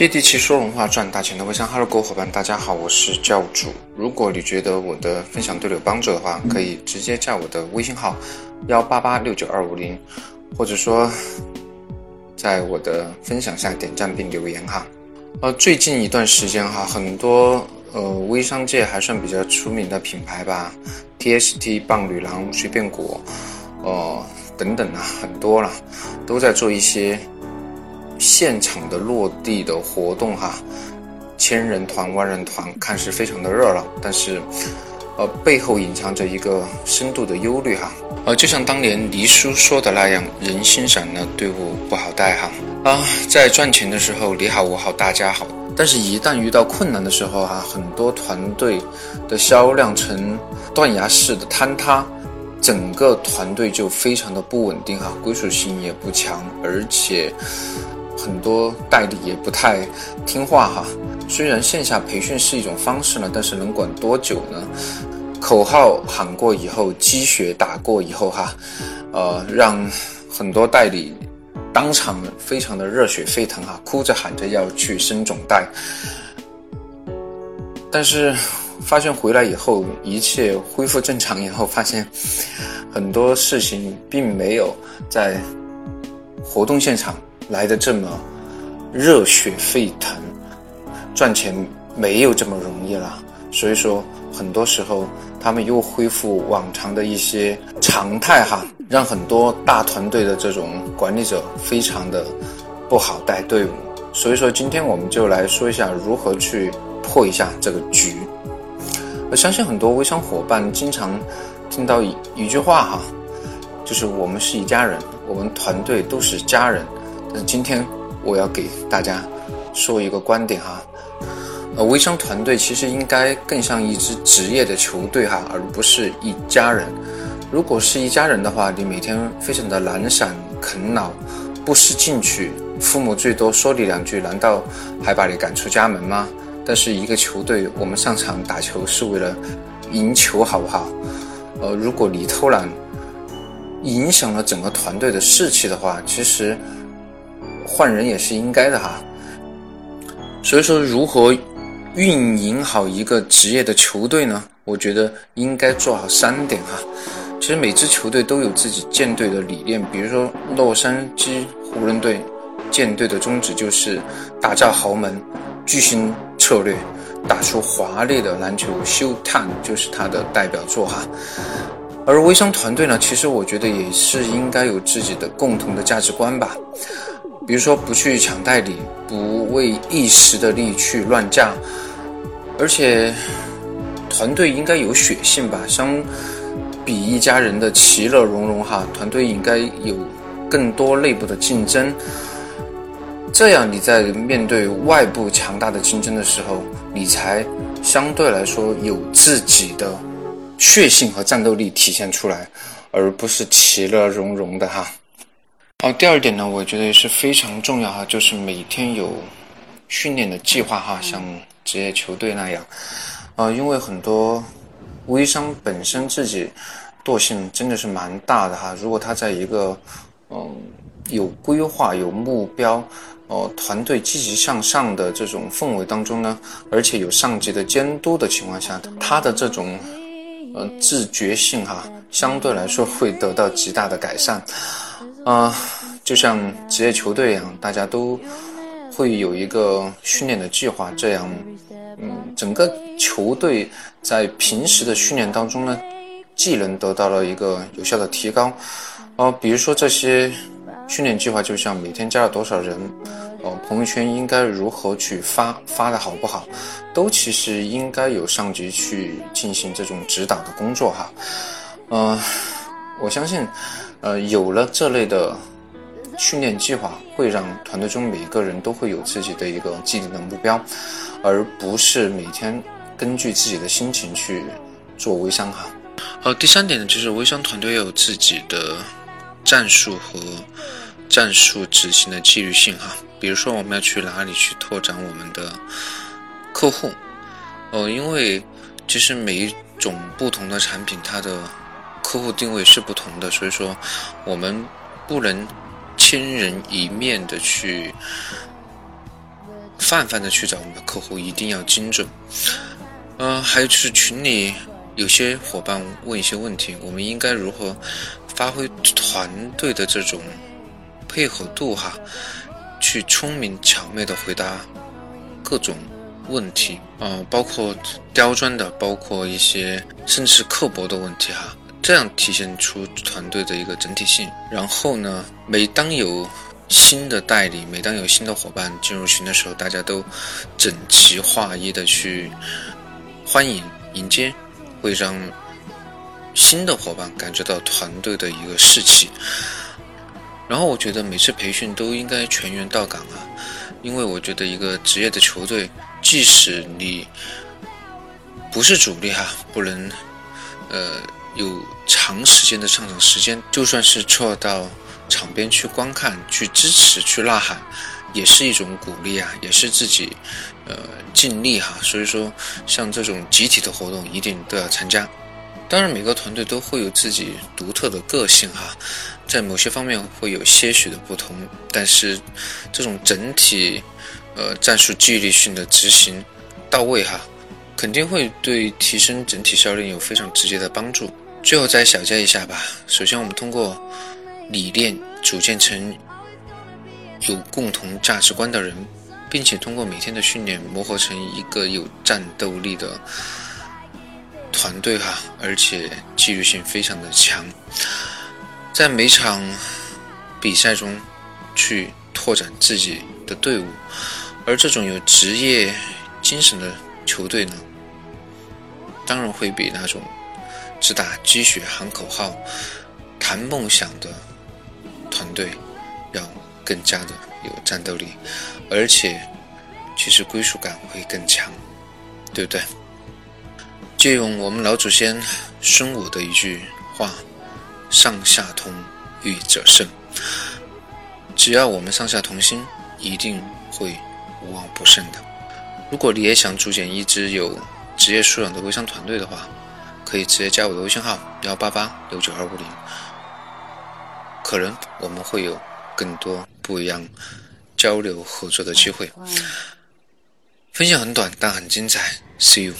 接地气说文化赚大钱的微商哈喽各位伙伴，大家好，我是教主。如果你觉得我的分享对你有帮助的话，可以直接加我的微信号幺八八六九二五零，或者说在我的分享下点赞并留言哈。呃，最近一段时间哈，很多呃微商界还算比较出名的品牌吧，TST、棒女郎、随便果，呃等等啊，很多了，都在做一些。现场的落地的活动哈，千人团、万人团，看似非常的热闹，但是，呃，背后隐藏着一个深度的忧虑哈。呃，就像当年黎叔说的那样，人心散了，队伍不好带哈。啊，在赚钱的时候你好我好大家好，但是一旦遇到困难的时候哈，很多团队的销量呈断崖式的坍塌，整个团队就非常的不稳定哈，归属性也不强，而且。很多代理也不太听话哈，虽然线下培训是一种方式呢，但是能管多久呢？口号喊过以后，鸡血打过以后哈，呃，让很多代理当场非常的热血沸腾哈，哭着喊着要去升总代，但是发现回来以后，一切恢复正常以后，发现很多事情并没有在活动现场。来的这么热血沸腾，赚钱没有这么容易了。所以说，很多时候他们又恢复往常的一些常态哈，让很多大团队的这种管理者非常的不好带队伍。所以说，今天我们就来说一下如何去破一下这个局。我相信很多微商伙伴经常听到一一句话哈，就是我们是一家人，我们团队都是家人。那今天我要给大家说一个观点哈，呃，微商团队其实应该更像一支职业的球队哈，而不是一家人。如果是一家人的话，你每天非常的懒散啃老，不思进取，父母最多说你两句，难道还把你赶出家门吗？但是一个球队，我们上场打球是为了赢球，好不好？呃，如果你偷懒，影响了整个团队的士气的话，其实。换人也是应该的哈，所以说如何运营好一个职业的球队呢？我觉得应该做好三点哈。其实每支球队都有自己建队的理念，比如说洛杉矶湖人队建队的宗旨就是打造豪门巨星策略，打出华丽的篮球秀探就是他的代表作哈。而微商团队呢，其实我觉得也是应该有自己的共同的价值观吧。比如说不去抢代理，不为一时的利益去乱价，而且团队应该有血性吧，相比一家人的其乐融融哈，团队应该有更多内部的竞争，这样你在面对外部强大的竞争的时候，你才相对来说有自己的血性和战斗力体现出来，而不是其乐融融的哈。哦，第二点呢，我觉得也是非常重要哈，就是每天有训练的计划哈，像职业球队那样。呃，因为很多微商本身自己惰性真的是蛮大的哈，如果他在一个嗯有规划、有目标、哦团队积极向上的这种氛围当中呢，而且有上级的监督的情况下，他的这种呃自觉性哈，相对来说会得到极大的改善。啊，就像职业球队一样，大家都会有一个训练的计划，这样，嗯，整个球队在平时的训练当中呢，技能得到了一个有效的提高。哦，比如说这些训练计划，就像每天加了多少人，哦，朋友圈应该如何去发，发的好不好，都其实应该有上级去进行这种指导的工作哈。嗯，我相信。呃，有了这类的训练计划，会让团队中每一个人都会有自己的一个既定的目标，而不是每天根据自己的心情去做微商哈。好，第三点呢，就是微商团队要有自己的战术和战术执行的纪律性哈。比如说，我们要去哪里去拓展我们的客户？哦，因为其实每一种不同的产品，它的客户定位是不同的，所以说我们不能千人一面的去泛泛的去找我们的客户，一定要精准。嗯，还有就是群里有些伙伴问一些问题，我们应该如何发挥团队的这种配合度哈，去聪明巧妙的回答各种问题啊，包括刁钻的，包括一些甚至是刻薄的问题哈，这样体现出团队的一个整体性。然后呢，每当有新的代理，每当有新的伙伴进入群的时候，大家都整齐划一的去欢迎迎接，会让新的伙伴感觉到团队的一个士气。然后我觉得每次培训都应该全员到岗啊，因为我觉得一个职业的球队，即使你不是主力哈，不能呃有长时间的上场时间，就算是错到。场边去观看、去支持、去呐喊，也是一种鼓励啊，也是自己呃尽力哈。所以说，像这种集体的活动，一定都要参加。当然，每个团队都会有自己独特的个性哈，在某些方面会有些许的不同，但是这种整体呃战术纪律性的执行到位哈，肯定会对提升整体效率有非常直接的帮助。最后再小结一下吧。首先，我们通过。理念组建成有共同价值观的人，并且通过每天的训练磨合成一个有战斗力的团队哈，而且纪律性非常的强，在每场比赛中去拓展自己的队伍，而这种有职业精神的球队呢，当然会比那种只打鸡血、喊口号、谈梦想的。团队要更加的有战斗力，而且其实归属感会更强，对不对？借用我们老祖先孙武的一句话：“上下同，欲者胜。”只要我们上下同心，一定会无往不胜的。如果你也想组建一支有职业素养的微商团队的话，可以直接加我的微信号：幺八八六九二五零。可能我们会有更多不一样交流合作的机会。分享很短，但很精彩。See you。